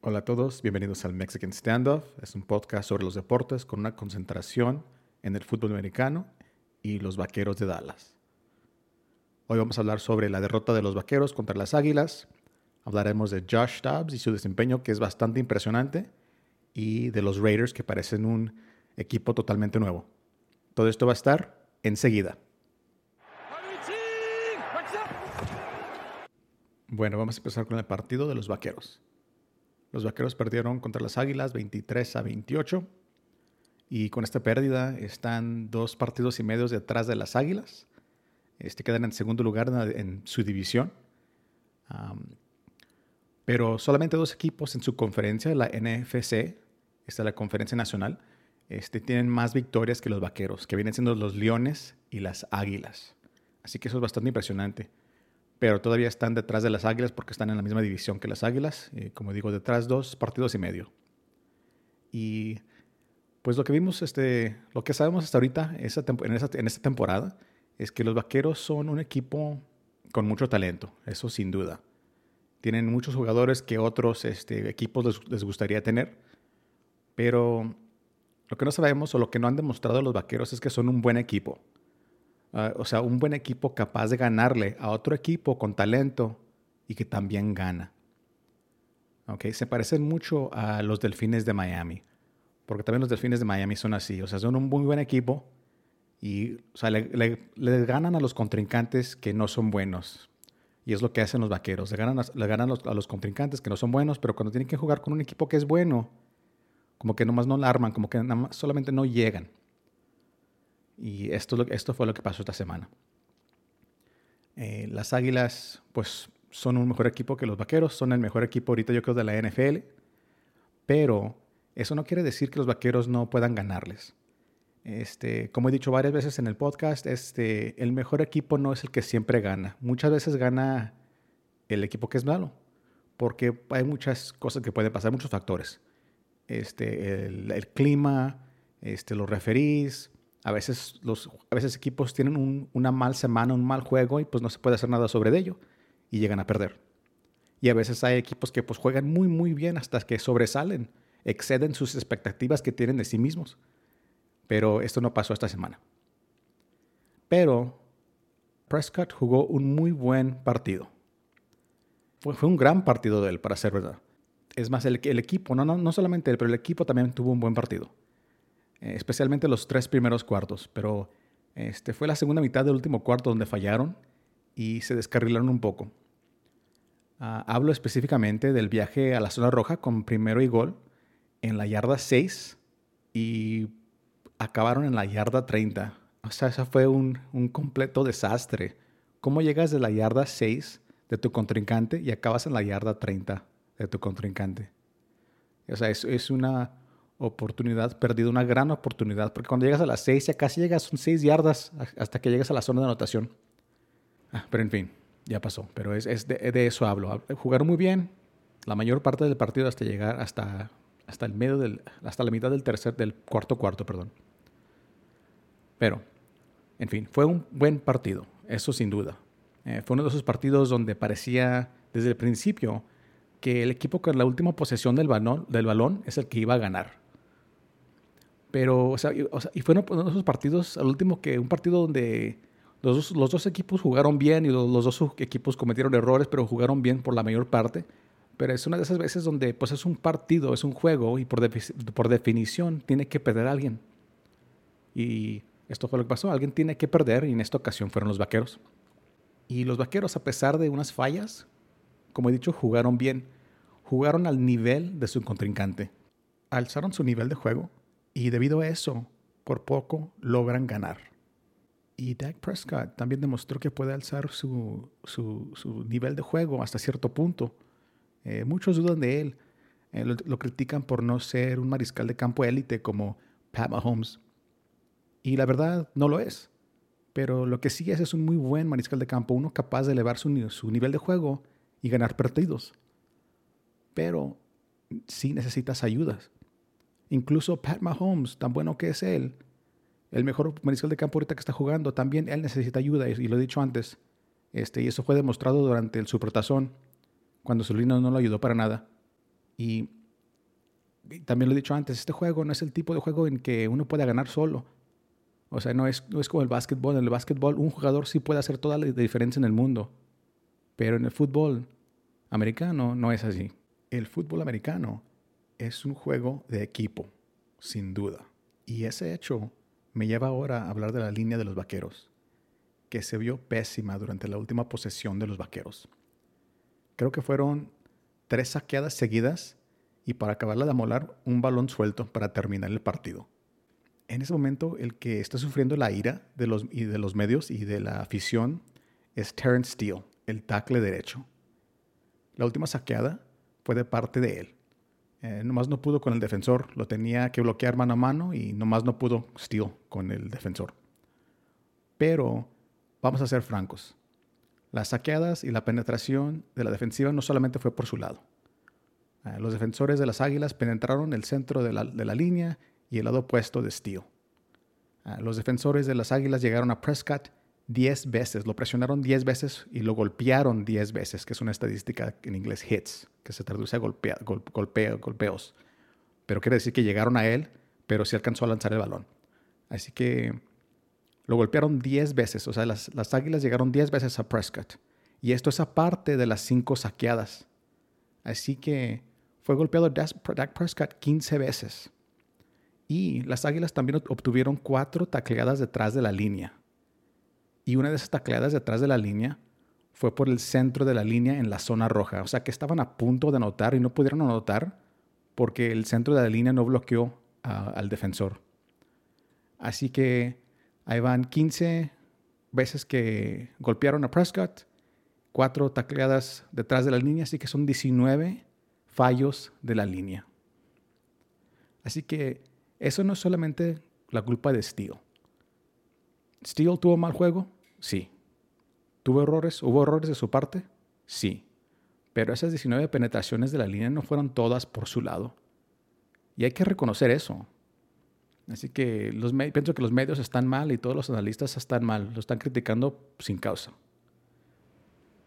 Hola a todos, bienvenidos al Mexican Standoff. Es un podcast sobre los deportes con una concentración en el fútbol americano y los vaqueros de Dallas. Hoy vamos a hablar sobre la derrota de los vaqueros contra las águilas. Hablaremos de Josh Dobbs y su desempeño, que es bastante impresionante, y de los Raiders, que parecen un equipo totalmente nuevo. Todo esto va a estar enseguida. Bueno, vamos a empezar con el partido de los vaqueros. Los vaqueros perdieron contra las Águilas 23 a 28. Y con esta pérdida están dos partidos y medio detrás de las Águilas. Este quedan en segundo lugar en, su división. pero solamente dos equipos en su conferencia, la NFC, esta es la conferencia nacional, este, tienen más victorias que los vaqueros, que vienen siendo los Leones y las Águilas. Así que eso es bastante impresionante pero todavía están detrás de las Águilas porque están en la misma división que las Águilas. Eh, como digo, detrás dos partidos y medio. Y pues lo que vimos, este, lo que sabemos hasta ahorita en, en esta temporada es que los Vaqueros son un equipo con mucho talento, eso sin duda. Tienen muchos jugadores que otros este, equipos les gustaría tener, pero lo que no sabemos o lo que no han demostrado los Vaqueros es que son un buen equipo. Ah, o sea, un buen equipo capaz de ganarle a otro equipo con talento y que también gana. Okay, se parecen mucho a los Delfines de Miami, porque también los Delfines de Miami son así, o sea, son un muy buen equipo y o sea, le, ganan a los contrincantes que no son buenos. Y es lo que hacen los vaqueros, le ganan, le ganan a los contrincantes que no son buenos, pero cuando tienen que jugar con un equipo que es bueno, como que nomás no la arman, como que solamente no llegan. Y esto, esto fue lo que pasó esta semana. Eh, las Águilas, pues, son un mejor equipo que los Vaqueros, son el mejor equipo ahorita yo creo de la NFL, pero eso no quiere decir que los Vaqueros no puedan ganarles. Este, como he dicho varias veces en el podcast, este, el mejor equipo no es el que siempre gana. Muchas veces gana el equipo que es malo, porque hay muchas cosas que pueden pasar, muchos factores. Este, el, el clima, este, los referís, a veces los a veces equipos tienen una mal semana, un mal juego y pues no se puede hacer nada sobre ello y llegan a perder. Y a veces hay equipos que pues juegan muy muy bien hasta que sobresalen, exceden sus expectativas que tienen de sí mismos. Pero esto no pasó esta semana. Pero Prescott jugó un muy buen partido. Fue, un gran partido de él, para ser verdad. Es más, el, el equipo, no, no, no solamente él, pero el equipo también tuvo un buen partido. Eh, especialmente los tres primeros cuartos, pero este, fue la segunda mitad del último cuarto donde fallaron y se descarrilaron un poco. Ah, hablo específicamente del viaje a la zona roja con primero y gol en la yarda 6 y acabaron en la yarda 30. O sea, eso fue un, un completo desastre. ¿Cómo llegas de la yarda 6 de tu contrincante y acabas en la yarda 30 de tu contrincante? O sea, es, es una oportunidad perdida, una gran oportunidad, porque cuando llegas a las 6 ya casi llegas, son 6 yardas hasta que llegas a la zona de anotación. Ah, pero en fin, ya pasó, pero es, es de, eso hablo. Jugaron muy bien la mayor parte del partido hasta llegar hasta, hasta el medio del, hasta la mitad del tercer, del cuarto cuarto, perdón. Pero, en fin, fue un buen partido, eso sin duda. Eh, fue uno de esos partidos donde parecía desde el principio que el equipo con la última posesión del balón, del balón es el que iba a ganar. Pero, o sea, y, fueron uno de esos partidos, al último, que un partido donde los dos, los dos equipos jugaron bien y los, dos equipos cometieron errores, pero jugaron bien por la mayor parte. Pero es una de esas veces donde pues es un partido, es un juego y por, por definición tiene que perder alguien. Y esto fue lo que pasó, alguien tiene que perder y en esta ocasión fueron los vaqueros. Y los vaqueros, a pesar de unas fallas, como he dicho, jugaron bien. Jugaron al nivel de su contrincante. Alzaron su nivel de juego y debido a eso, por poco logran ganar. Y Dak Prescott también demostró que puede alzar su, su, nivel de juego hasta cierto punto. Eh, muchos dudan de él. Eh, lo, critican por no ser un mariscal de campo élite como Pat Mahomes. Y la verdad, no lo es. Pero lo que sí es es un muy buen mariscal de campo, uno capaz de elevar su, su nivel de juego y ganar partidos. Pero sí necesitas ayudas. Incluso Pat Mahomes, tan bueno que es él, el mejor mariscal de campo ahorita que está jugando, también él necesita ayuda, y lo he dicho antes. Este, y eso fue demostrado durante el supertazón, cuando Solino no lo ayudó para nada. Y, también lo he dicho antes, este juego no es el tipo de juego en que uno puede ganar solo. O sea, no es, no es como el básquetbol. En el básquetbol un jugador sí puede hacer toda la diferencia en el mundo. Pero en el fútbol americano no es así. El fútbol americano es un juego de equipo, sin duda. Y ese hecho me lleva ahora a hablar de la línea de los vaqueros, que se vio pésima durante la última posesión de los vaqueros. Creo que fueron tres saqueadas seguidas y para acabarla de amolar, un balón suelto para terminar el partido. En ese momento, el que está sufriendo la ira de los, medios y de la afición es Terrence Steele, el tackle derecho. La última saqueada fue de parte de él. Eh, nomás no pudo con el defensor, lo tenía que bloquear mano a mano y nomás no pudo Steele con el defensor. Pero vamos a ser francos. Las saqueadas y la penetración de la defensiva no solamente fue por su lado. Eh, los defensores de las Águilas penetraron el centro de la, línea y el lado opuesto de Steele. Eh, los defensores de las Águilas llegaron a Prescott 10 veces, lo presionaron 10 veces y lo golpearon 10 veces, que es una estadística en inglés hits, que se traduce a golpeos. Pero quiere decir que llegaron a él, pero sí alcanzó a lanzar el balón. Así que lo golpearon 10 veces, o sea, las, las Águilas llegaron 10 veces a Prescott. Y esto es aparte de las 5 saqueadas. Así que fue golpeado Dak Prescott 15 veces. Y las Águilas también obtuvieron 4 tacleadas detrás de la línea. Y una de esas tacleadas detrás de la línea fue por el centro de la línea en la zona roja. O sea que estaban a punto de anotar y no pudieron anotar porque el centro de la línea no bloqueó al defensor. Así que Ahí van 15 veces que golpearon a Prescott, cuatro tacleadas detrás de la línea, así que son 19 fallos de la línea. Así que eso no es solamente la culpa de Steele. ¿Steele tuvo mal juego? Sí. ¿Tuvo errores? ¿Hubo errores de su parte? Sí. Pero esas 19 penetraciones de la línea no fueron todas por su lado. Y hay que reconocer eso. Así que los pienso que los medios están mal y todos los analistas están mal, lo están criticando sin causa.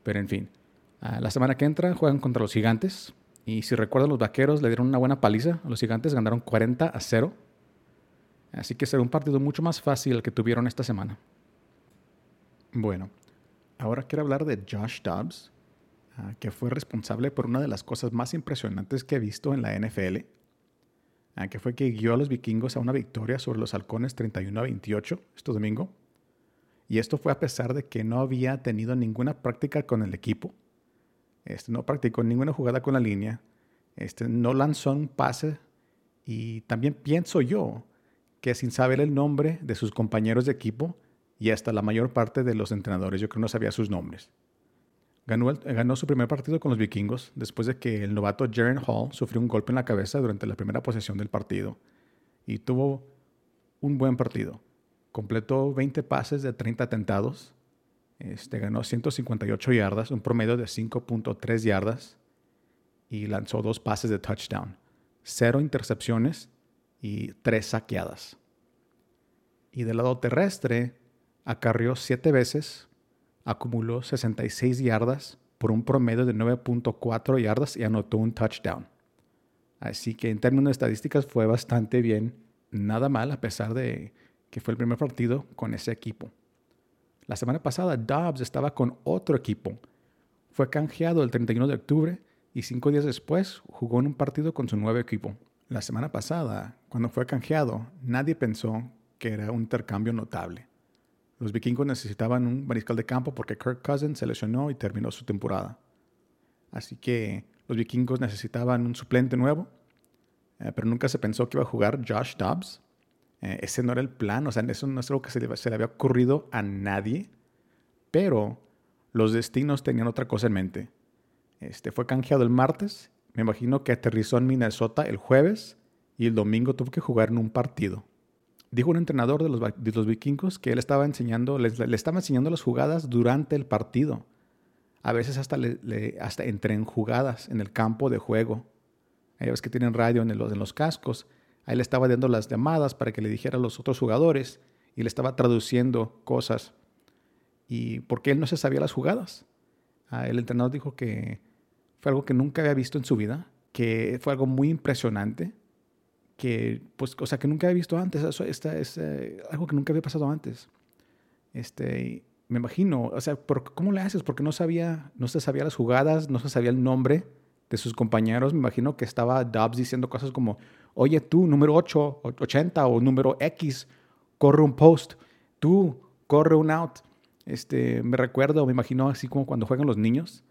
Pero en fin, la semana que entra juegan contra los gigantes y si recuerdan los vaqueros le dieron una buena paliza, los gigantes ganaron 40 a 0. Así que será un partido mucho más fácil el que tuvieron esta semana. Bueno, ahora quiero hablar de Josh Dobbs, ah, que fue responsable por una de las cosas más impresionantes que he visto en la NFL Ah, que fue que guió a los vikingos a una victoria sobre los halcones 31 a 28 este domingo. Y esto fue a pesar de que no había tenido ninguna práctica con el equipo. Este, no practicó ninguna jugada con la línea. Este, no lanzó un pase. Y también pienso yo que sin saber el nombre de sus compañeros de equipo y hasta la mayor parte de los entrenadores, yo creo no sabía sus nombres. Ganó, su primer partido con los vikingos después de que el novato Jaren Hall sufrió un golpe en la cabeza durante la primera posesión del partido y tuvo un buen partido. Completó 20 pases de 30 atentados, este, ganó 158 yardas, un promedio de 5.3 yardas y lanzó dos pases de touchdown, cero intercepciones y tres saqueadas. Y del lado terrestre, acarrió siete veces acumuló 66 yardas por un promedio de 9.4 yardas y anotó un touchdown. Así que en términos de estadísticas fue bastante bien, nada mal a pesar de que fue el primer partido con ese equipo. La semana pasada Dobbs estaba con otro equipo. Fue canjeado el 31 de octubre y cinco días después jugó en un partido con su nuevo equipo. La semana pasada, cuando fue canjeado, nadie pensó que era un intercambio notable. Los vikingos necesitaban un mariscal de campo porque Kirk Cousins se lesionó y terminó su temporada. Así que los vikingos necesitaban un suplente nuevo, eh, pero nunca se pensó que iba a jugar Josh Dobbs. Eh, ese no era el plan, o sea, eso no es algo que se le, se le había ocurrido a nadie, pero los destinos tenían otra cosa en mente. Este, fue canjeado el martes, me imagino que aterrizó en Minnesota el jueves y el domingo tuvo que jugar en un partido. Dijo un entrenador de los, vikingos que él estaba enseñando, le, estaba enseñando las jugadas durante el partido. A veces hasta, le, hasta entre en jugadas en el campo de juego. Hay veces que tienen radio en los cascos. Ahí le estaba dando las llamadas para que le dijera a los otros jugadores y le estaba traduciendo cosas. Y porque él no se sabía las jugadas. Ah, el entrenador dijo que fue algo que nunca había visto en su vida que fue algo muy impresionante, que, pues, o sea, que nunca había visto antes. Eso esta, es eh, algo que nunca había pasado antes. Este, me imagino, o sea, ¿cómo le haces? Porque no sabía, no se sabía las jugadas, no se sabía el nombre de sus compañeros. Me imagino que estaba Dobbs diciendo cosas como, oye, tú, número 8, 80 o número X, corre un post. Tú, corre un out. Este, me recuerdo, me imagino así como cuando juegan los niños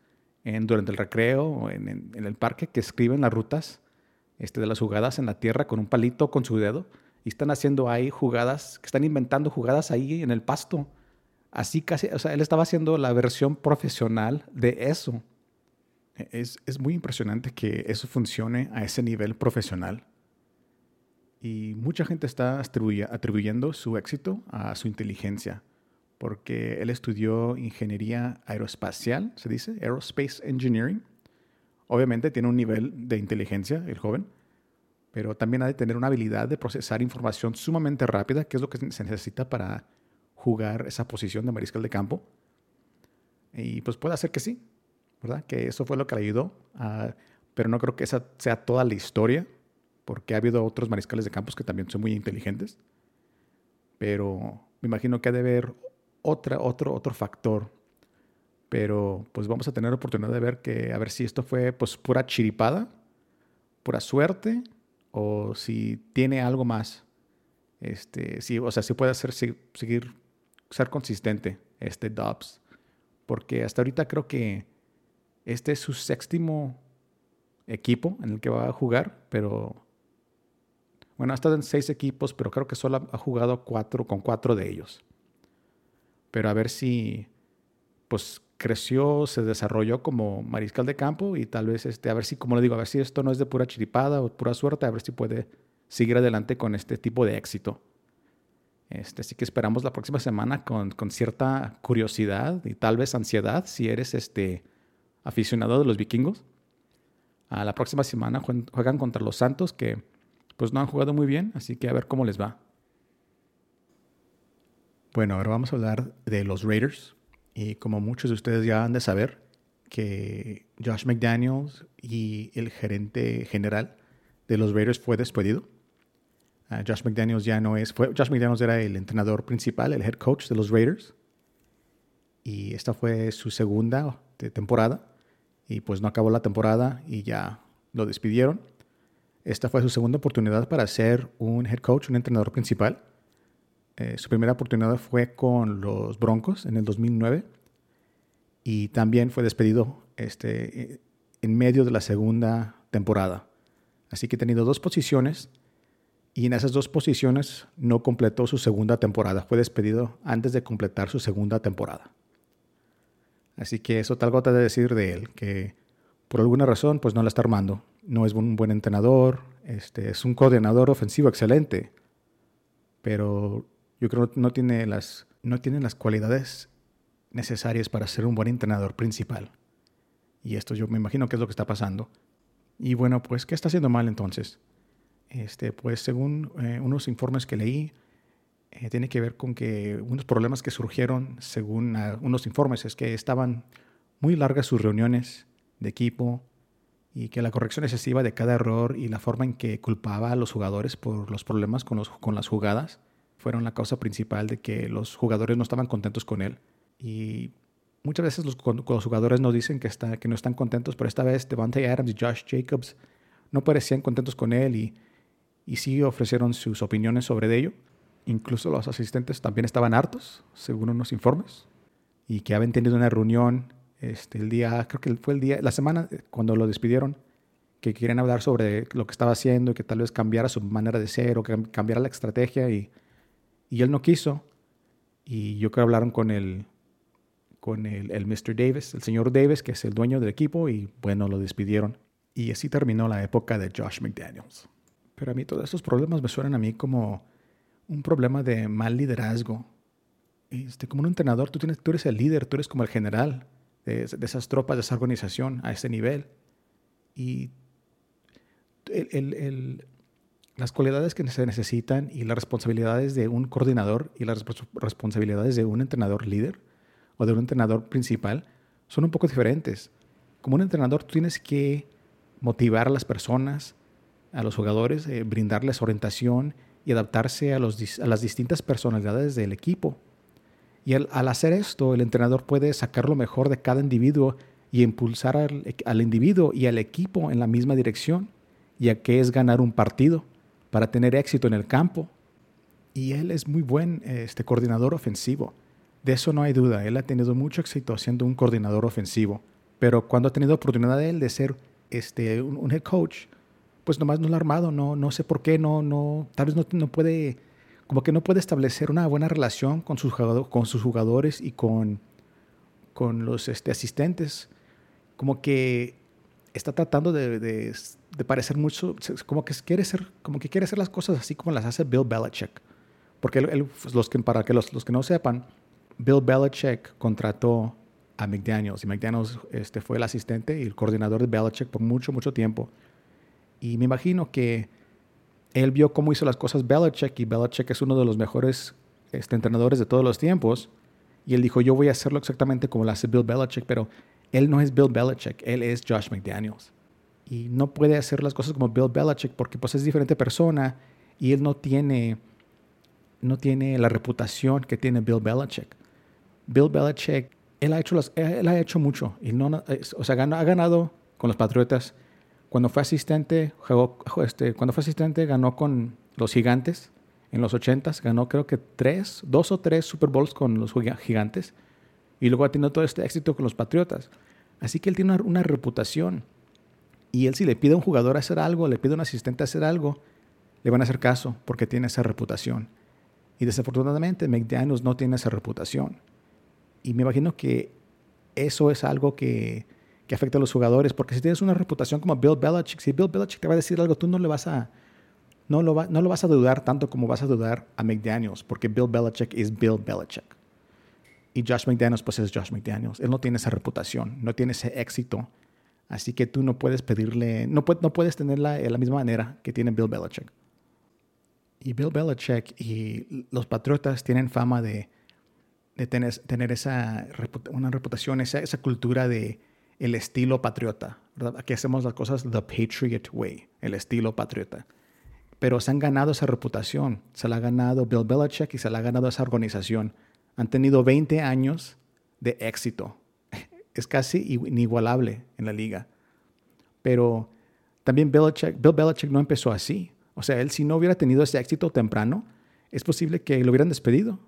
en, durante el recreo o en, el parque que escriben las rutas este, de las jugadas en la tierra con un palito con su dedo y están haciendo ahí jugadas, que están inventando jugadas ahí en el pasto. Así casi, o sea, él estaba haciendo la versión profesional de eso. E, es, es muy impresionante que eso funcione a ese nivel profesional. Y mucha gente está atribuyendo su éxito a su inteligencia porque él estudió ingeniería aeroespacial, se dice, Aerospace Engineering. Obviamente tiene un nivel de inteligencia el joven, pero también ha de tener una habilidad de procesar información sumamente rápida, que es lo que se necesita para jugar esa posición de mariscal de campo. Y pues puede ser que sí, ¿verdad? Que eso fue lo que le ayudó, pero no creo que esa sea toda la historia, porque ha habido otros mariscales de campos que también son muy inteligentes. Pero me imagino que ha de haber otra, otro, otro factor. Pero pues vamos a tener oportunidad de ver que, a ver si esto fue pues pura chiripada, pura suerte, o si tiene algo más. Este, si, o sea, si puede hacer, seguir, ser consistente este Dobbs. Porque hasta ahorita creo que este es su séptimo equipo en el que va a jugar, pero bueno, ha estado en seis equipos, pero creo que solo ha jugado cuatro con cuatro de ellos pero a ver si pues creció, se desarrolló como mariscal de campo y tal vez este, a ver si, como le digo, a ver si esto no es de pura chiripada o pura suerte, a ver si puede seguir adelante con este tipo de éxito. Este, así que esperamos la próxima semana con, con, cierta curiosidad y tal vez ansiedad si eres este aficionado de los vikingos. A la próxima semana juegan contra los Santos que pues no han jugado muy bien, así que a ver cómo les va. Bueno, ahora vamos a hablar de los Raiders. Y como muchos de ustedes ya han de saber, que Josh McDaniels y el gerente general de los Raiders fue despedido. Uh, Josh McDaniels ya no es, Josh McDaniels era el entrenador principal, el head coach de los Raiders. Y esta fue su segunda temporada. Y pues no acabó la temporada y ya lo despidieron. Esta fue su segunda oportunidad para ser un head coach, un entrenador principal. Eh, su primera oportunidad fue con los Broncos en el 2009 y también fue despedido este, en medio de la segunda temporada. Así que ha tenido dos posiciones y en esas dos posiciones no completó su segunda temporada. Fue despedido antes de completar su segunda temporada. Así que eso tal gota de decir de él, que por alguna razón pues no la está armando. No es un buen entrenador, este, es un coordinador ofensivo excelente, pero yo creo no tiene las, no tiene las cualidades necesarias para ser un buen entrenador principal. Y esto yo me imagino que es lo que está pasando. Y bueno, pues, ¿qué está haciendo mal entonces? Este, pues según eh, unos informes que leí, eh, tiene que ver con que unos problemas que surgieron, según unos informes, es que estaban muy largas sus reuniones de equipo y que la corrección excesiva de cada error y la forma en que culpaba a los jugadores por los problemas con, los, con las jugadas fueron la causa principal de que los jugadores no estaban contentos con él. Y muchas veces los, jugadores nos dicen que, está, que no están contentos, pero esta vez Devante Adams y Josh Jacobs no parecían contentos con él y, y sí ofrecieron sus opiniones sobre ello. Incluso los asistentes también estaban hartos, según unos informes, y que habían tenido una reunión este, el día, creo que fue el día, la semana eh, cuando lo despidieron, que querían hablar sobre lo que estaba haciendo y que tal vez cambiara su manera de ser o que cambiara la estrategia y y él no quiso. Y yo creo que hablaron con el, con el, el Mr. Davis, el señor Davis, que es el dueño del equipo, y bueno, lo despidieron. Y así terminó la época de Josh McDaniels. Pero a mí todos estos problemas me suenan a mí como un problema de mal liderazgo. Este, como un entrenador, tú, tienes, tú eres el líder, tú eres como el general de, de esas tropas, de esa organización a ese nivel. Y el, el, el, las cualidades que se necesitan y las responsabilidades de un coordinador y las responsabilidades de un entrenador líder o de un entrenador principal son un poco diferentes. Como un entrenador tú tienes que motivar a las personas, a los jugadores, eh, brindarles orientación y adaptarse a, los, a, las distintas personalidades del equipo. Y al, hacer esto, el entrenador puede sacar lo mejor de cada individuo y impulsar al, al individuo y al equipo en la misma dirección, ya que es ganar un partido para tener éxito en el campo. Y él es muy buen este, coordinador ofensivo. De eso no hay duda. Él ha tenido mucho éxito siendo un coordinador ofensivo. Pero cuando ha tenido oportunidad de ser este, un, head coach, pues nomás no lo ha armado. No, no sé por qué. No, no, tal vez no, puede, como que no puede establecer una buena relación con sus, jugadores y con, los este, asistentes. Como que está tratando de, de, parecer mucho, como que quiere ser, como que quiere hacer las cosas así como las hace Bill Belichick. Porque pues, los que, para que los, los, que no sepan, Bill Belichick contrató a McDaniels y McDaniels este, fue el asistente y el coordinador de Belichick por mucho, mucho tiempo. Y me imagino que él vio cómo hizo las cosas Belichick y Belichick es uno de los mejores este, entrenadores de todos los tiempos. Y él dijo, yo voy a hacerlo exactamente como lo hace Bill Belichick, pero él no es Bill Belichick, él es Josh McDaniels. Y no puede hacer las cosas como Bill Belichick porque pues es diferente persona y él no tiene, no tiene la reputación que tiene Bill Belichick. Bill Belichick, él ha hecho, las, él ha hecho mucho. Y no, o sea, ha ganado con los Patriotas. Cuando fue asistente, este, cuando fue asistente ganó con los Gigantes en los 80s. Ganó creo que tres, dos o tres Super Bowls con los Gigantes. Y luego ha tenido todo este éxito con los Patriotas. Así que él tiene una, una reputación. Y él si le pide a un jugador hacer algo, le pide a un asistente hacer algo, le van a hacer caso porque tiene esa reputación. Y desafortunadamente McDaniels no tiene esa reputación. Y me imagino que eso es algo que, que, afecta a los jugadores, porque si tienes una reputación como Bill Belichick, si Bill Belichick te va a decir algo, tú no le vas a, no lo, vas a dudar tanto como vas a dudar a McDaniels, porque Bill Belichick es Bill Belichick. Y Josh McDaniels, pues es Josh McDaniels. Él no tiene esa reputación, no tiene ese éxito. Así que tú no puedes pedirle, no, puedes tenerla de la misma manera que tiene Bill Belichick. Y Bill Belichick y los Patriotas tienen fama de, tener, esa una reputación, esa, esa cultura de el estilo patriota. Aquí hacemos las cosas the Patriot Way, el estilo patriota. Pero se han ganado esa reputación. Se la ha ganado Bill Belichick y se la ha ganado esa organización. Han tenido 20 años de éxito. Es casi inigualable en la liga. Pero también Belichick, Bill Belichick no empezó así. O sea, él si no hubiera tenido ese éxito temprano, es posible que lo hubieran despedido.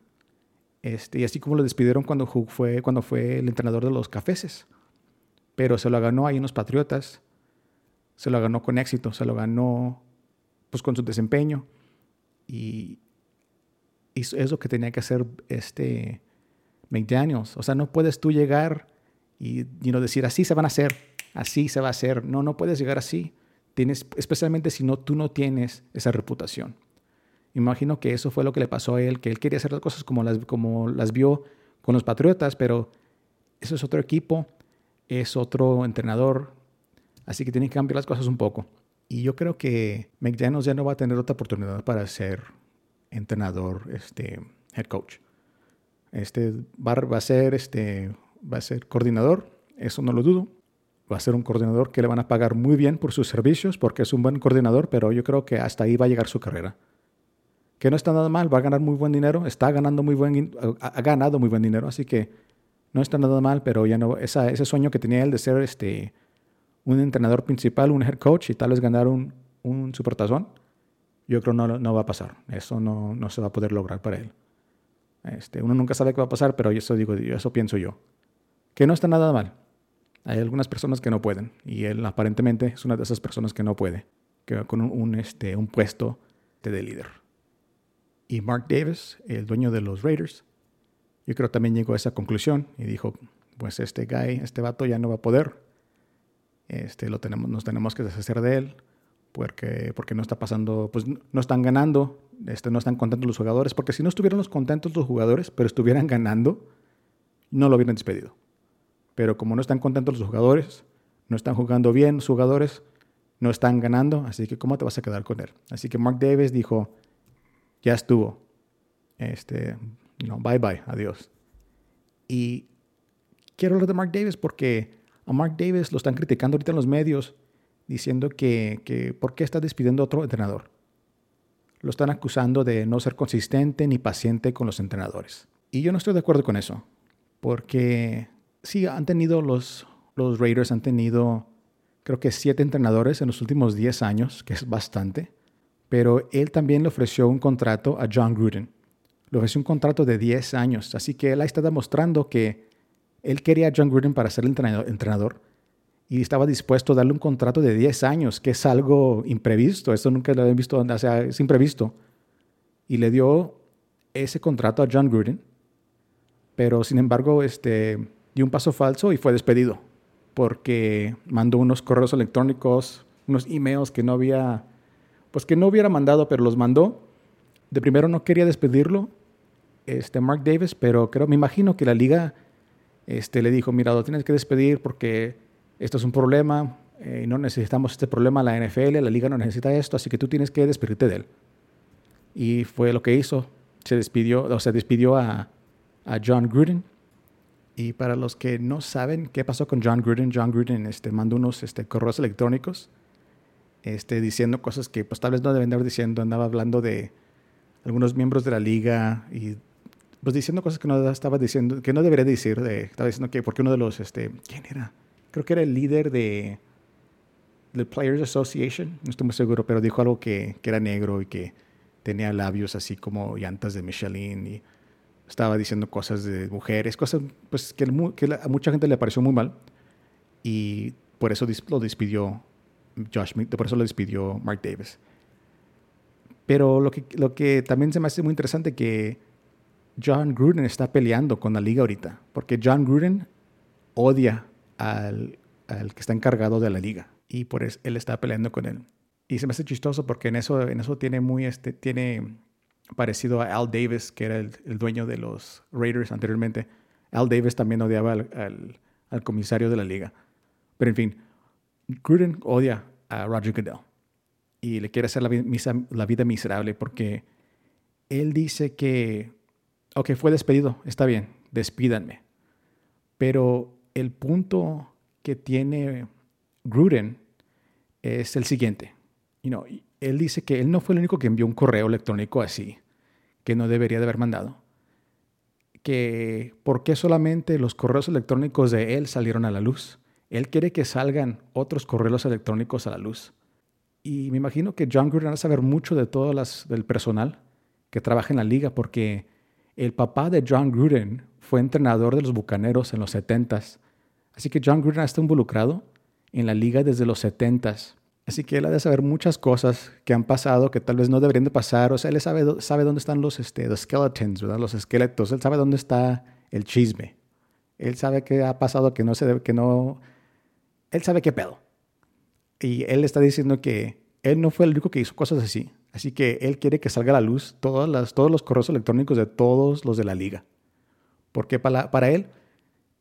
Este, y así como lo despidieron cuando fue, cuando fue el entrenador de los cafeses. Pero se lo ganó ahí en los Patriotas. Se lo ganó con éxito, se lo ganó pues con su desempeño. Y, es lo que tenía que hacer este McDaniels. O sea, no puedes tú llegar y you decir así se van a hacer, así se va a hacer. No, no puedes llegar así. Tienes, especialmente si no, tú no tienes esa reputación. Imagino que eso fue lo que le pasó a él, que él quería hacer las cosas como las, como las vio con los Patriotas, pero eso es otro equipo, es otro entrenador, así que tiene que cambiar las cosas un poco. Y yo creo que McDaniels ya no va a tener otra oportunidad para ser entrenador, este, head coach. Este va, va a ser, este, va a ser coordinador, eso no lo dudo. Va a ser un coordinador que le van a pagar muy bien por sus servicios porque es un buen coordinador, pero yo creo que hasta ahí va a llegar su carrera que no está nada mal, va a ganar muy buen dinero, está ganando muy buen, ha ganado muy buen dinero, así que no está nada mal, pero ya no, ese sueño que tenía él de ser este, un entrenador principal, un head coach y tal vez ganar un, un supertazón, yo creo no, no va a pasar, eso no, no se va a poder lograr para él. Este, uno nunca sabe qué va a pasar, pero eso digo, eso pienso yo. Que no está nada mal. Hay algunas personas que no pueden y él aparentemente es una de esas personas que no puede, que con un, este, un puesto de líder. Y Mark Davis, el dueño de los Raiders, yo creo también llegó a esa conclusión y dijo, pues este guy, este vato ya no va a poder, este, lo tenemos, nos tenemos que deshacer de él porque, porque no está pasando, pues no están ganando, este, no están contentos los jugadores, porque si no estuvieran contentos los jugadores, pero estuvieran ganando, no lo hubieran despedido. Pero como no están contentos los jugadores, no están jugando bien los jugadores, no están ganando, así que ¿cómo te vas a quedar con él? Así que Mark Davis dijo, ya estuvo. Este, no, bye bye, adiós. Y quiero hablar de Mark Davis porque a Mark Davis lo están criticando ahorita en los medios diciendo que, que ¿por qué está despidiendo a otro entrenador? Lo están acusando de no ser consistente ni paciente con los entrenadores. Y yo no estoy de acuerdo con eso, porque sí, han tenido los, los Raiders, han tenido creo que siete entrenadores en los últimos 10 años, que es bastante, pero él también le ofreció un contrato a John Gruden. Le ofreció un contrato de 10 años, así que él ahí está demostrando que él quería a John Gruden para ser el entrenador y estaba dispuesto a darle un contrato de 10 años, que es algo imprevisto, esto nunca lo habían visto, o sea, es imprevisto. Y le dio ese contrato a John Gruden, pero sin embargo este, dio un paso falso y fue despedido porque mandó unos correos electrónicos, unos emails que no había, pues que no hubiera mandado, pero los mandó. De primero no quería despedirlo, este Mark Davis, pero creo, me imagino que la liga este, le dijo, mira, lo tienes que despedir porque esto es un problema, eh, no necesitamos este problema, la NFL, la liga no necesita esto, así que tú tienes que despedirte de él. Y fue lo que hizo, se despidió, o sea, despidió a, a John Gruden y para los que no saben qué pasó con John Gruden, John Gruden este, mandó unos este, correos electrónicos este, diciendo cosas que pues tal vez no deben haber diciendo. Andaba hablando de algunos miembros de la liga y pues diciendo cosas que no estaba diciendo, que no debería decir. De, estaba diciendo que porque uno de los, este, ¿quién era? Creo que era el líder de the Players Association, no estoy muy seguro, pero dijo algo que, que era negro y que tenía labios así como llantas de Michelin y estaba diciendo cosas de mujeres, cosas pues, que, a mucha gente le pareció muy mal y por eso lo despidió Josh, por eso lo despidió Mark Davis. Pero lo que, lo que también se me hace muy interesante que John Gruden está peleando con la liga ahorita, porque John Gruden odia al, al que está encargado de la liga y por eso él está peleando con él. Y se me hace chistoso porque en eso, en eso tiene muy, este, tiene parecido a Al Davis, que era el, dueño de los Raiders anteriormente. Al Davis también odiaba al, comisario de la liga. Pero en fin, Gruden odia a Roger Goodell y le quiere hacer la, la vida miserable porque él dice que, ok, fue despedido, está bien, despídanme. Pero el punto que tiene Gruden es el siguiente. You know, él dice que él no fue el único que envió un correo electrónico así, que no debería de haber mandado. Que por qué solamente los correos electrónicos de él salieron a la luz. Él quiere que salgan otros correos electrónicos a la luz. Y me imagino que John Gruden va a saber mucho de todo las, del personal que trabaja en la liga, porque el papá de John Gruden fue entrenador de los Bucaneros en los 70s. Así que John Gruden está involucrado en la liga desde los 70s. Así que él ha de saber muchas cosas que han pasado que tal vez no deberían de pasar. O sea, él sabe, sabe dónde están los, este, skeletons, ¿verdad? Los esqueletos. Él sabe dónde está el chisme. Él sabe qué ha pasado que no se debe, que no... Él sabe qué pedo. Y él está diciendo que él no fue el único que hizo cosas así. Así que él quiere que salga a la luz todas las, todos los correos electrónicos de todos los de la liga. Porque para, para él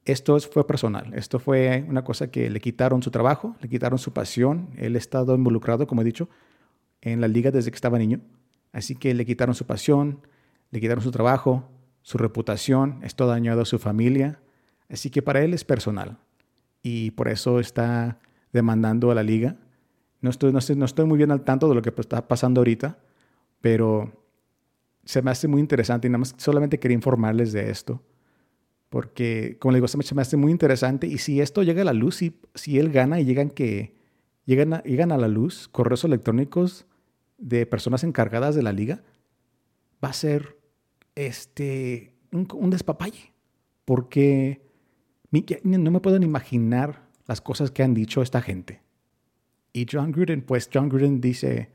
esto fue personal, esto fue una cosa que le quitaron su trabajo, le quitaron su pasión, él ha estado involucrado, como he dicho, en la liga desde que estaba niño, así que le quitaron su pasión, le quitaron su trabajo, su reputación, esto ha dañado a su familia, así que para él es personal y por eso está demandando a la liga. No estoy, no no estoy muy bien al tanto de lo que está pasando ahorita, pero se me hace muy interesante y nada más solamente quería informarles de esto porque, como le digo, se me hace muy interesante. Y si esto llega a la luz, si, si él gana y llegan, que, llegan, a, llegan a la luz correos electrónicos de personas encargadas de la liga, va a ser este, un, un despapalle. Porque no me puedo imaginar las cosas que han dicho esta gente. Y John Gruden, pues John Gruden dice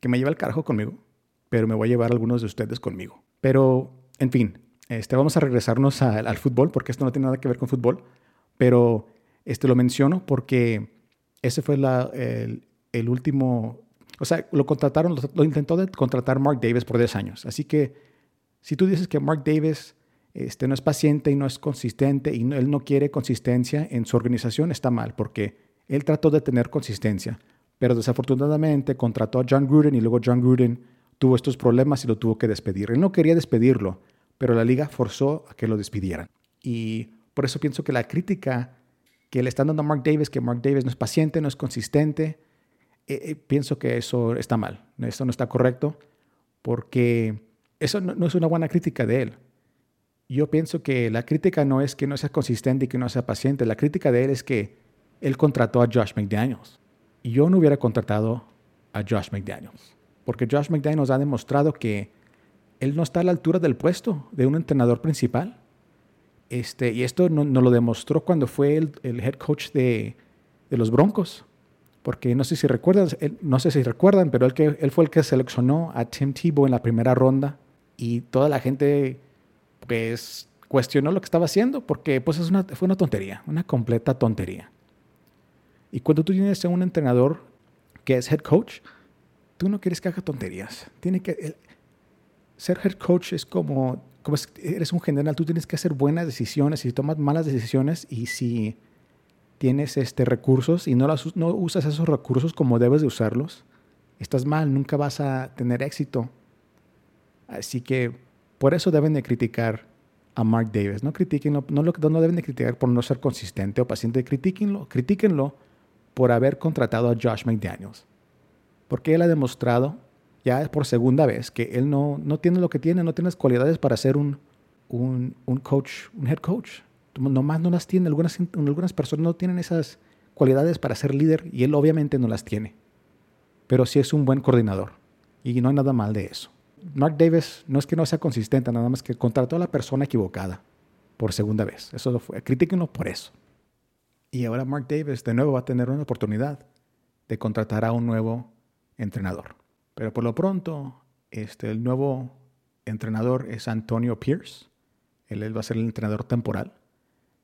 que me lleva el carajo conmigo, pero me voy a llevar algunos de ustedes conmigo. Pero, en fin, este, vamos a regresarnos al fútbol, porque esto no tiene nada que ver con fútbol, pero este, lo menciono porque ese fue el, último, o sea, lo contrataron, lo, intentó contratar Mark Davis por 10 años. Así que si tú dices que Mark Davis este, no es paciente y no es consistente y él no quiere consistencia en su organización, está mal, porque él trató de tener consistencia, pero desafortunadamente contrató a John Gruden y luego John Gruden tuvo estos problemas y lo tuvo que despedir. Él no quería despedirlo, pero la liga forzó a que lo despidieran. Y por eso pienso que la crítica que le están dando a Mark Davis, que Mark Davis no es paciente, no es consistente, eh, eh, pienso que eso está mal, eso no está correcto, porque eso no, es una buena crítica de él. Yo pienso que la crítica no es que no sea consistente y que no sea paciente, la crítica de él es que él contrató a Josh McDaniels. Y yo no hubiera contratado a Josh McDaniels, porque Josh McDaniels ha demostrado que él no está a la altura del puesto de un entrenador principal. Este, y esto nos no lo demostró cuando fue el, head coach de, de, los Broncos. Porque no sé si recuerdan, no sé si recuerdan, pero él, que, él fue el que seleccionó a Tim Tebow en la primera ronda y toda la gente pues cuestionó lo que estaba haciendo porque pues es una, fue una tontería, una completa tontería. Y cuando tú tienes un entrenador que es head coach, tú no quieres que haga tonterías. Tiene que, ser head coach es como, eres un general, tú tienes que hacer buenas decisiones si tomas malas decisiones y si tienes este, recursos y no, las, no usas esos recursos como debes de usarlos, estás mal, nunca vas a tener éxito. Así que por eso deben de criticar a Mark Davis. No critiquenlo, no, lo, no deben de criticar por no ser consistente o paciente, critíquenlo, critíquenlo por haber contratado a Josh McDaniels. Porque él ha demostrado ya por segunda vez que él no, no tiene lo que tiene, no tiene las cualidades para ser un, un, un coach, un head coach. Nomás no las tiene. Algunas, algunas personas no tienen esas cualidades para ser líder y él obviamente no las tiene. Pero sí es un buen coordinador y no hay nada mal de eso. Mark Davis no es que no sea consistente, nada más que contrató a la persona equivocada por segunda vez. Eso lo fue. Critíquenlo por eso. Y ahora Mark Davis de nuevo va a tener una oportunidad de contratar a un nuevo entrenador. Pero por lo pronto, este, el nuevo entrenador es Antonio Pierce. Él, va a ser el entrenador temporal.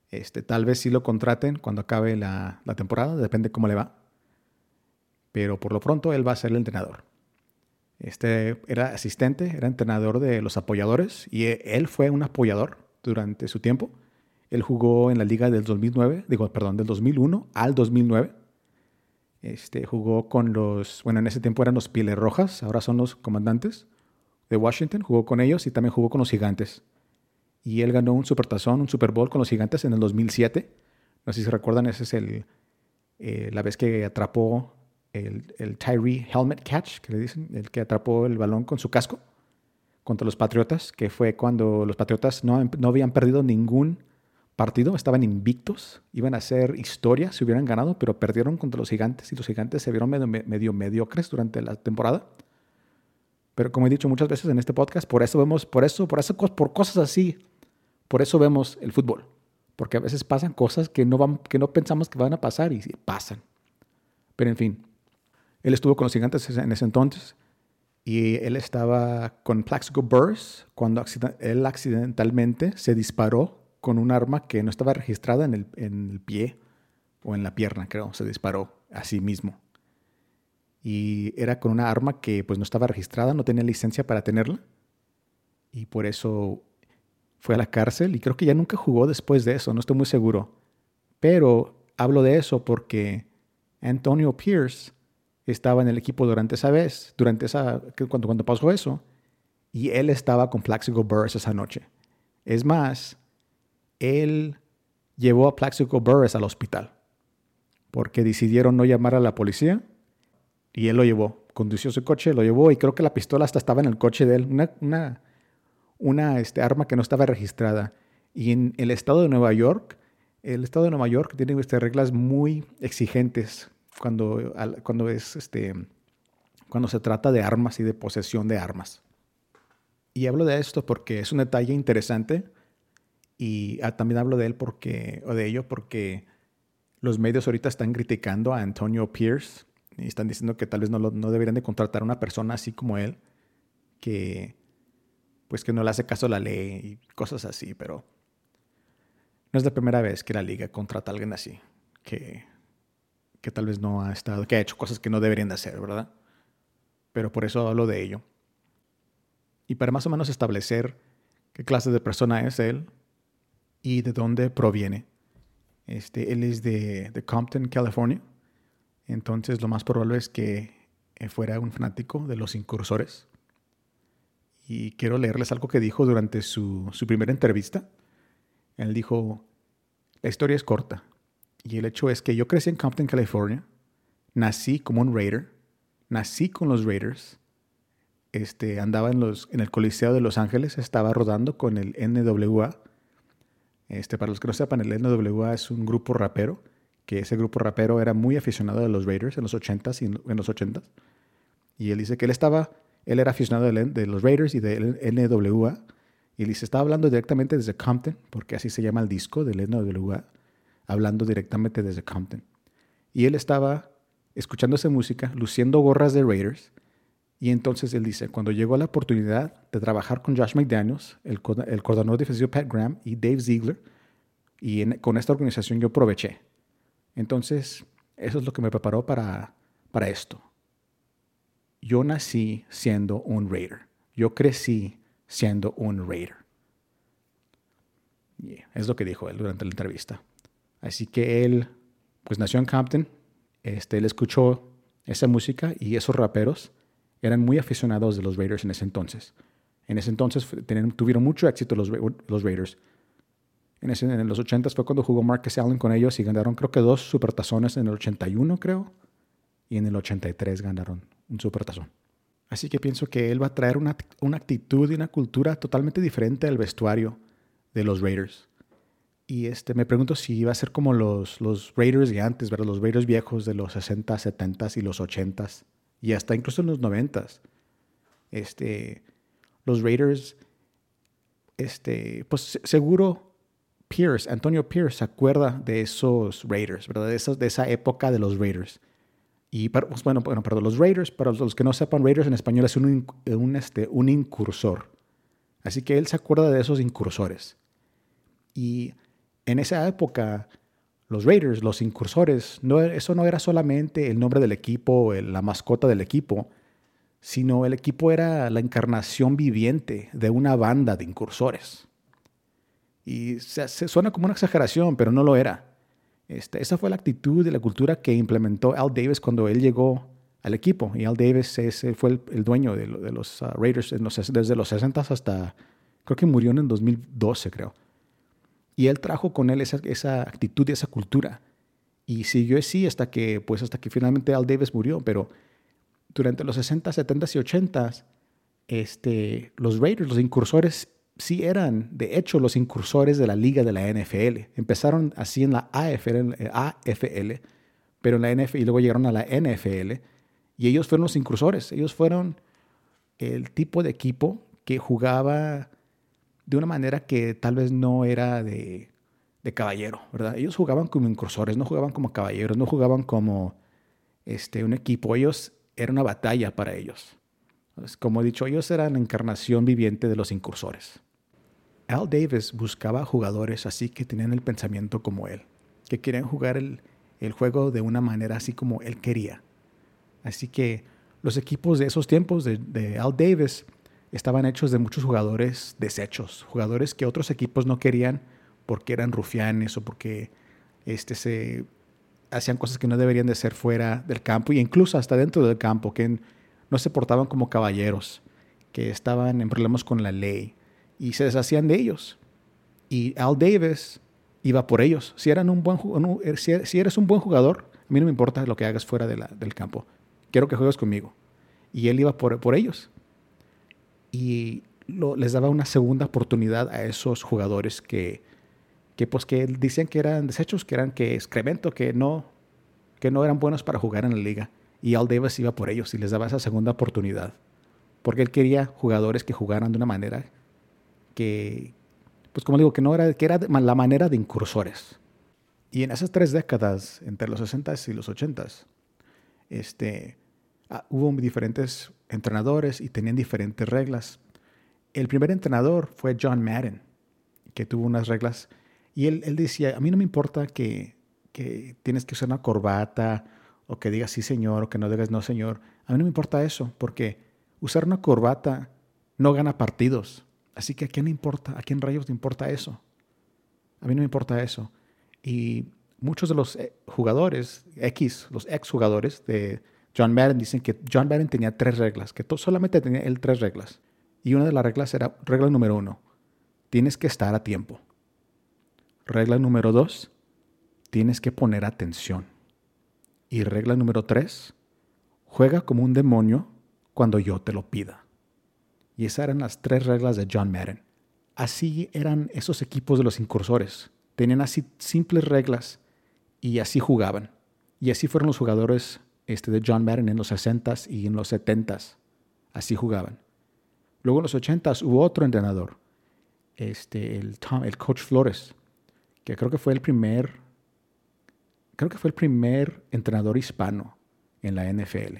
Este, tal vez sí lo contraten cuando acabe la, la temporada, depende cómo le va. Pero por lo pronto él va a ser el entrenador. Este era asistente, era entrenador de los apoyadores y él fue un apoyador durante su tiempo. Él jugó en la liga del 2009, digo, perdón, del 2001 al 2009. Este, jugó con los, bueno, en ese tiempo eran los Pieles Rojas, ahora son los comandantes de Washington. Jugó con ellos y también jugó con los Gigantes. Y él ganó un Supertazón, un Super Bowl con los Gigantes en el 2007. No sé si se recuerdan, ese es el, eh, la vez que atrapó el, el Tyree Helmet Catch, que le dicen, el que atrapó el balón con su casco contra los Patriotas, que fue cuando los Patriotas no, no habían perdido ningún partido, estaban invictos, iban a hacer historia si hubieran ganado, pero perdieron contra los gigantes y los gigantes se vieron medio, medio mediocres durante la temporada. Pero como he dicho muchas veces en este podcast, por eso vemos, por eso, por eso, por cosas así, por eso vemos el fútbol. Porque a veces pasan cosas que no, van, que no pensamos que van a pasar y pasan. Pero en fin, él estuvo con los gigantes en ese entonces y él estaba con Plaxico Burrs cuando él accidentalmente se disparó con un arma que no estaba registrada en el, en el pie o en la pierna, creo. Se disparó a sí mismo. Y era con una arma que pues no estaba registrada, no tenía licencia para tenerla. Y por eso fue a la cárcel y creo que ya nunca jugó después de eso, no estoy muy seguro. Pero hablo de eso porque Antonio Pierce estaba en el equipo durante esa vez, durante esa, cuando, cuando pasó eso, y él estaba con Plaxico Burrs esa noche. Es más, él llevó a Plaxico Burris al hospital porque decidieron no llamar a la policía y él lo llevó. Condució su coche, lo llevó y creo que la pistola hasta estaba en el coche de él, una, una, una este, arma que no estaba registrada. Y en el estado de Nueva York, el estado de Nueva York tiene este, reglas muy exigentes cuando, cuando, es, este, cuando se trata de armas y de posesión de armas. Y hablo de esto porque es un detalle interesante y ah, también hablo de él porque, o de ello porque los medios ahorita están criticando a Antonio Pierce y están diciendo que tal vez no, no deberían de contratar a una persona así como él, que pues que no le hace caso a la ley y cosas así, pero no es la primera vez que la liga contrata a alguien así, que, que tal vez no ha estado, que ha hecho cosas que no deberían de hacer, ¿verdad? Pero por eso hablo de ello. Y para más o menos establecer qué clase de persona es él, y de dónde proviene. Este, él es de, de, Compton, California. Entonces lo más probable es que eh, fuera un fanático de los incursores. Y quiero leerles algo que dijo durante su, su primera entrevista. Él dijo, la historia es corta. Y el hecho es que yo crecí en Compton, California. Nací como un Raider. nací con los Raiders. Este, andaba en, los, en el Coliseo de Los Ángeles, estaba rodando con el NWA. Este, para los que no sepan, el NWA es un grupo rapero, que ese grupo rapero era muy aficionado de los Raiders en los 80s y en los 80s. Y él dice que él estaba, él era aficionado de, los Raiders y del NWA. Y él dice, estaba hablando directamente desde Compton, porque así se llama el disco del NWA, hablando directamente desde Compton. Y él estaba escuchando esa música, luciendo gorras de Raiders. Y entonces él dice, cuando llegó la oportunidad de trabajar con Josh McDaniels, el, el coordinador defensivo Pat Graham y Dave Ziegler, y con esta organización yo aproveché. Entonces, eso es lo que me preparó para, para esto. Yo nací siendo un Raider. Yo crecí siendo un Raider. es lo que dijo él durante la entrevista. Así que él, pues nació en Compton, este, él escuchó esa música y esos raperos eran muy aficionados de los Raiders en ese entonces. En ese entonces tuvieron mucho éxito los, Raiders. En, los 80 fue cuando jugó Marcus Allen con ellos y ganaron creo que dos supertazones en el 81 creo y en el 83 ganaron un supertazón. Así que pienso que él va a traer una, una actitud y una cultura totalmente diferente al vestuario de los Raiders. Y este, me pregunto si iba a ser como los, los Raiders de antes, ¿verdad? Los Raiders viejos de los 60, 70 y los 80 y hasta incluso en los 90 Este, los Raiders, este, pues seguro Pierce, Antonio Pierce se acuerda de esos Raiders, ¿verdad? De, esos, de esa época de los Raiders. Y pues, bueno, bueno, perdón, los Raiders, para los que no sepan, Raiders en español es un, un, este, un incursor. Así que él se acuerda de esos incursores. Y en esa época, los Raiders, los incursores, no, eso no era solamente el nombre del equipo, la mascota del equipo, sino el equipo era la encarnación viviente de una banda de incursores. Y suena como una exageración, pero no lo era. Este, esa fue la actitud y la cultura que implementó Al Davis cuando él llegó al equipo. Y Al Davis ese fue el, dueño de, los uh, Raiders desde los 60 hasta, creo que murió en 2012, creo. Y él trajo con él esa, actitud y esa cultura. Y siguió así hasta que, pues hasta que finalmente Al Davis murió. Pero durante los 60, 70 y 80, este, los Raiders, los incursores, sí eran, de hecho, los incursores de la liga de la NFL. Empezaron así en la AFL, AFL pero en la NFL, y luego llegaron a la NFL. Y ellos fueron los incursores. Ellos fueron el tipo de equipo que jugaba de una manera que tal vez no era de, caballero, ¿verdad? Ellos jugaban como incursores, no jugaban como caballeros, no jugaban como este, un equipo. Ellos era una batalla para ellos. como he dicho, ellos eran la encarnación viviente de los incursores. Al Davis buscaba jugadores así que tenían el pensamiento como él, que querían jugar el, juego de una manera así como él quería. Así que los equipos de esos tiempos de, de Al Davis estaban hechos de muchos jugadores desechos, jugadores que otros equipos no querían porque eran rufianes o porque este, se hacían cosas que no deberían de ser fuera del campo e incluso hasta dentro del campo, que no se portaban como caballeros, que estaban en problemas con la ley y se deshacían de ellos. Y Al Davis iba por ellos. Si, eran un buen, si eres un buen jugador, a mí no me importa lo que hagas fuera del campo. Quiero que juegues conmigo. Y él iba por, por ellos y les daba una segunda oportunidad a esos jugadores que, que, pues, que decían que eran desechos, que eran que excremento, que no, que no eran buenos para jugar en la liga. Y Al Davis iba por ellos y les daba esa segunda oportunidad. Porque él quería jugadores que jugaran de una manera que, pues como digo, que no era, que era la manera de incursores. Y en esas tres décadas, entre los 60 y los 80, este, ah, hubo diferentes entrenadores y tenían diferentes reglas. El primer entrenador fue John Madden, que tuvo unas reglas y él, él decía, a mí no me importa que, que tienes que usar una corbata o que digas sí señor o que no digas no señor. A mí no me importa eso porque usar una corbata no gana partidos. Así que a quién importa, a quién rayos le importa eso. A mí no me importa eso. Y muchos de los eh, jugadores X, los ex jugadores de, John Madden dicen que John Madden tenía tres reglas, que solamente tenía él tres reglas. Y una de las reglas era, regla número uno, tienes que estar a tiempo. Regla número dos, tienes que poner atención. Y regla número tres, juega como un demonio cuando yo te lo pida. Y esas eran las tres reglas de John Madden. Así eran esos equipos de los incursores. Tenían así simples reglas y así jugaban. Y así fueron los jugadores este, de John Madden en los 60s y en los 70s. Así jugaban. Luego en los 80s hubo otro entrenador, este, el, el coach Flores, que creo que fue el primer, creo que fue el primer entrenador hispano en la NFL.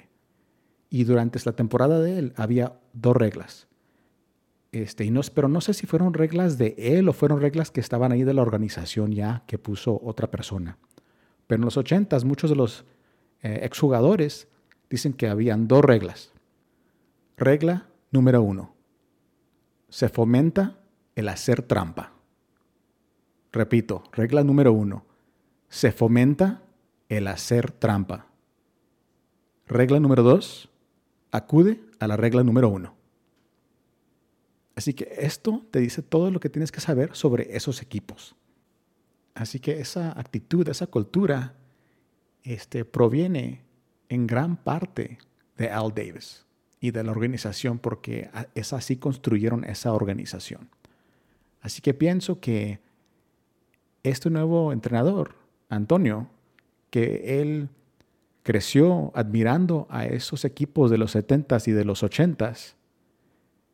Y durante la temporada de él había dos reglas. Este, y no, pero no sé si fueron reglas de él o fueron reglas que estaban ahí de la organización ya que puso otra persona. Pero en los 80 muchos de los eh, exjugadores dicen que habían dos reglas. Regla número uno. Se fomenta el hacer trampa. Repito, regla número uno. Se fomenta el hacer trampa. Regla número dos. Acude a la regla número uno. Así que esto te dice todo lo que tienes que saber sobre esos equipos. Así que esa actitud, esa cultura, este, proviene en gran parte de Al Davis y de la organización, porque es así construyeron esa organización. Así que pienso que este nuevo entrenador, Antonio, que él creció admirando a esos equipos de los 70s y de los 80s,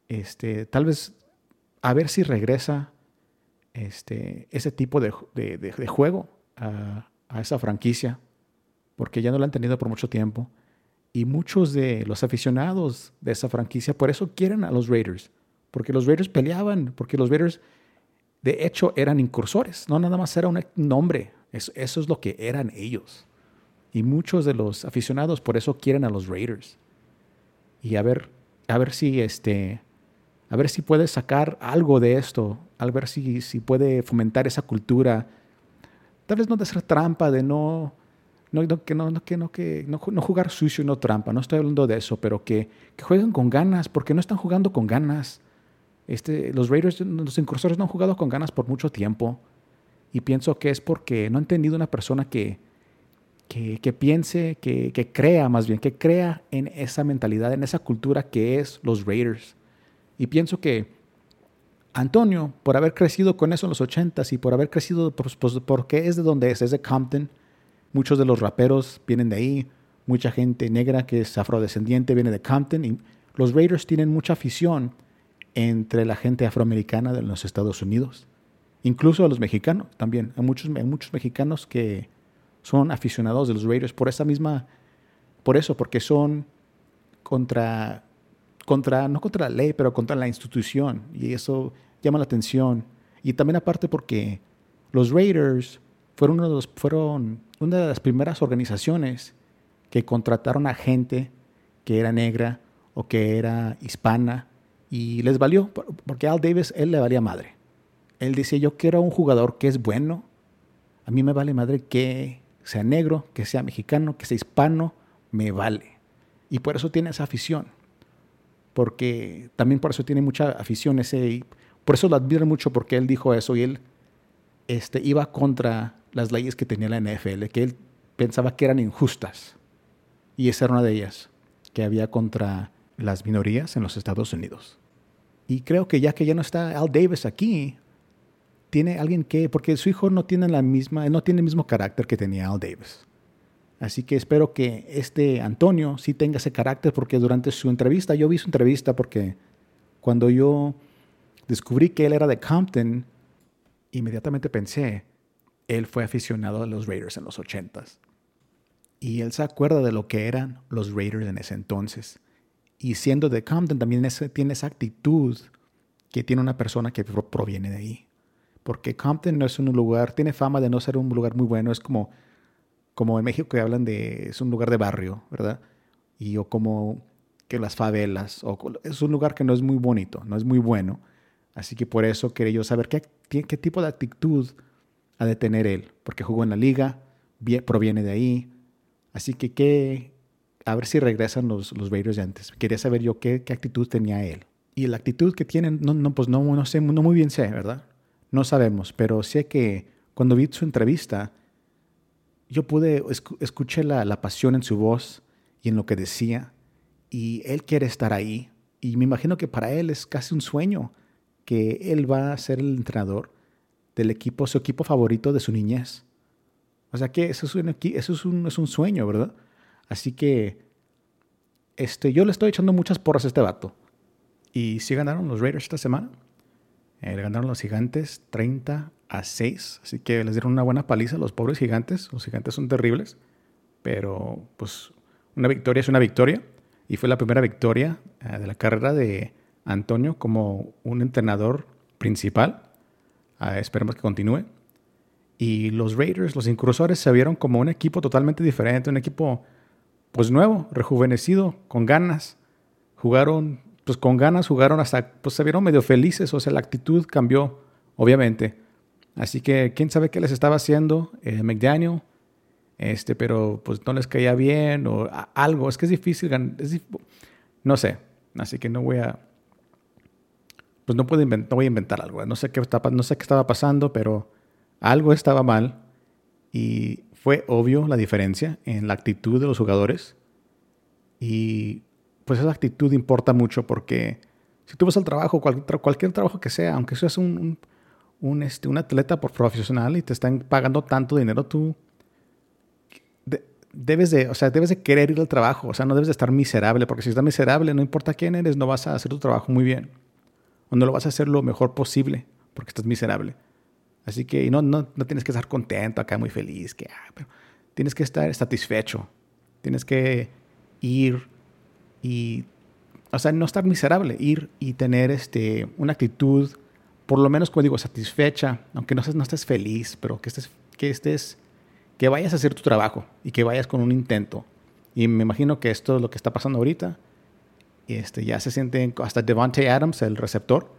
este, tal vez a ver si regresa este, ese tipo de, juego a, esa franquicia, porque ya no la han tenido por mucho tiempo. Y muchos de los aficionados de esa franquicia por eso quieren a los Raiders, porque los Raiders peleaban, porque los Raiders de hecho eran incursores, no nada más era un nombre, eso, eso es lo que eran ellos. Y muchos de los aficionados por eso quieren a los Raiders. Y a ver, a ver si este, a ver si puede sacar algo de esto, a ver si, si puede fomentar esa cultura. Tal vez no de hacer trampa, de no, no, que, no, que, no, que no, jugar sucio no trampa, no estoy hablando de eso, pero que, que jueguen con ganas, porque no están jugando con ganas. Este, los Raiders, los incursores no han jugado con ganas por mucho tiempo. Y pienso que es porque no han tenido una persona que, que, piense, que, que, crea más bien, que crea en esa mentalidad, en esa cultura que es los Raiders. Y pienso que Antonio, por haber crecido con eso en los 80s y por haber crecido, porque es de donde es, es de Compton, muchos de los raperos vienen de ahí, mucha gente negra que es afrodescendiente viene de Compton y los Raiders tienen mucha afición entre la gente afroamericana de los Estados Unidos, incluso a los mexicanos también. Hay muchos, hay muchos mexicanos que son aficionados de los Raiders por esa misma, por eso, porque son contra contra, no contra la ley, pero contra la institución. Y eso llama la atención. Y también aparte porque los Raiders fueron, uno de los, fueron una de las primeras organizaciones que contrataron a gente que era negra o que era hispana y les valió, porque Al Davis, él le valía madre. Él decía, yo quiero un jugador que es bueno, a mí me vale madre que sea negro, que sea mexicano, que sea hispano, me vale. Y por eso tiene esa afición porque también por eso tiene mucha afición ese, por eso lo admiro mucho porque él dijo eso y él este, iba contra las leyes que tenía la NFL, que él pensaba que eran injustas. Y esa era una de ellas, que había contra las minorías en los Estados Unidos. Y creo que ya que ya no está Al Davis aquí, tiene alguien que, porque su hijo no tiene la misma, no tiene el mismo carácter que tenía Al Davis. Así que espero que este Antonio sí tenga ese carácter porque durante su entrevista, yo vi su entrevista porque cuando yo descubrí que él era de Compton, inmediatamente pensé, él fue aficionado a los Raiders en los 80s. Y él se acuerda de lo que eran los Raiders en ese entonces. Y siendo de Compton también tiene esa actitud que tiene una persona que proviene de ahí. Porque Compton no es un lugar, tiene fama de no ser un lugar muy bueno, es como como en México que hablan de, es un lugar de barrio, ¿verdad? Y o como que las favelas, o es un lugar que no es muy bonito, no es muy bueno. Así que por eso quería yo saber qué, qué tipo de actitud ha de tener él, porque jugó en la liga, proviene de ahí. Así que qué, a ver si regresan los, los Raiders de antes. Quería saber yo qué, qué actitud tenía él. Y la actitud que tienen, no, no, pues no, no sé, no muy bien sé, ¿verdad? No sabemos, pero sé que cuando vi su entrevista, yo pude, escuché la, pasión en su voz y en lo que decía. Y él quiere estar ahí. Y me imagino que para él es casi un sueño que él va a ser el entrenador del equipo, su equipo favorito de su niñez. O sea que eso es un, eso es un, es un sueño, ¿verdad? Así que este, yo le estoy echando muchas porras a este vato. Y sí ganaron los Raiders esta semana. Eh, le ganaron los gigantes 30 a 6. Así que les dieron una buena paliza a los pobres gigantes. Los gigantes son terribles. Pero pues una victoria es una victoria. Y fue la primera victoria eh, de la carrera de Antonio como un entrenador principal. Uh, esperemos que continúe. Y los Raiders, los incursores, se vieron como un equipo totalmente diferente, un equipo pues nuevo, rejuvenecido, con ganas. Jugaron pues con ganas, jugaron hasta, pues se vieron medio felices, o sea, la actitud cambió, obviamente. Así que quién sabe qué les estaba haciendo eh, McDaniel, este, pero pues no les caía bien o algo. Es que es difícil, no sé. Así que no voy a, pues no puedo inventar, voy a inventar algo. No sé qué estaba, no sé qué estaba pasando, pero algo estaba mal y fue obvio la diferencia en la actitud de los jugadores. Y pues esa actitud importa mucho porque si tú vas al trabajo, cualquier trabajo que sea, aunque seas un, un, este, un atleta por profesional y te están pagando tanto dinero, tú debes de, o sea, debes de querer ir al trabajo, o sea, no debes de estar miserable, porque si estás miserable, no importa quién eres, no vas a hacer tu trabajo muy bien, o no lo vas a hacer lo mejor posible, porque estás miserable. Así que no, no, no tienes que estar contento acá, muy feliz, que, ah, pero tienes que estar satisfecho. Tienes que ir y, o sea, no estar miserable, ir y tener este, una actitud, por lo menos, como digo, satisfecha, aunque no, no estés feliz, pero que estés, que estés, que vayas a hacer tu trabajo y que vayas con un intento. Y me imagino que esto es lo que está pasando ahorita. Y este, ya se siente, hasta Devante Adams, el receptor,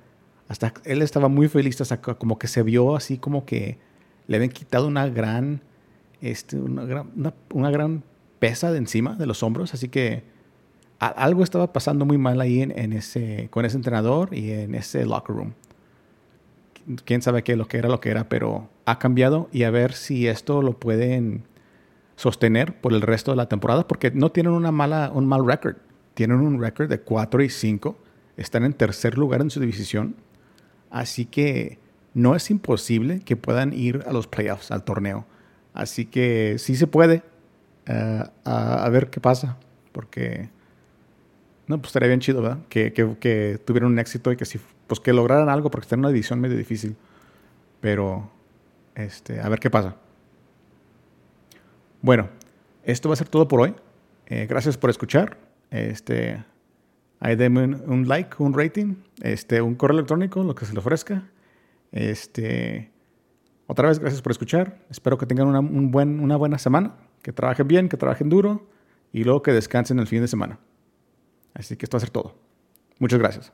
hasta él estaba muy feliz, hasta como que se vio así como que le habían quitado una gran, este, una gran, una, gran pesa de encima de los hombros, así que algo estaba pasando muy mal ahí en, ese, con ese entrenador y en ese locker room. Quién sabe qué lo que era lo que era, pero ha cambiado y a ver si esto lo pueden sostener por el resto de la temporada, porque no tienen una mala, un mal récord. Tienen un récord de 4 y 5. Están en tercer lugar en su división. Así que no es imposible que puedan ir a los playoffs, al torneo. Así que sí se puede. Eh, a, ver qué pasa. Porque. No, pues estaría bien chido, ¿verdad? Que, que, tuvieran un éxito y que sí, pues que lograran algo, porque está en una división medio difícil. Pero, este, a ver qué pasa. Bueno, esto va a ser todo por hoy. Eh, gracias por escuchar. Este, Ahí denme un, like, un rating, este, un correo electrónico, lo que se le ofrezca. Este, otra vez, gracias por escuchar. Espero que tengan una, un buen, una buena semana, que trabajen bien, que trabajen duro y luego que descansen el fin de semana. Así que esto va a ser todo. Muchas gracias.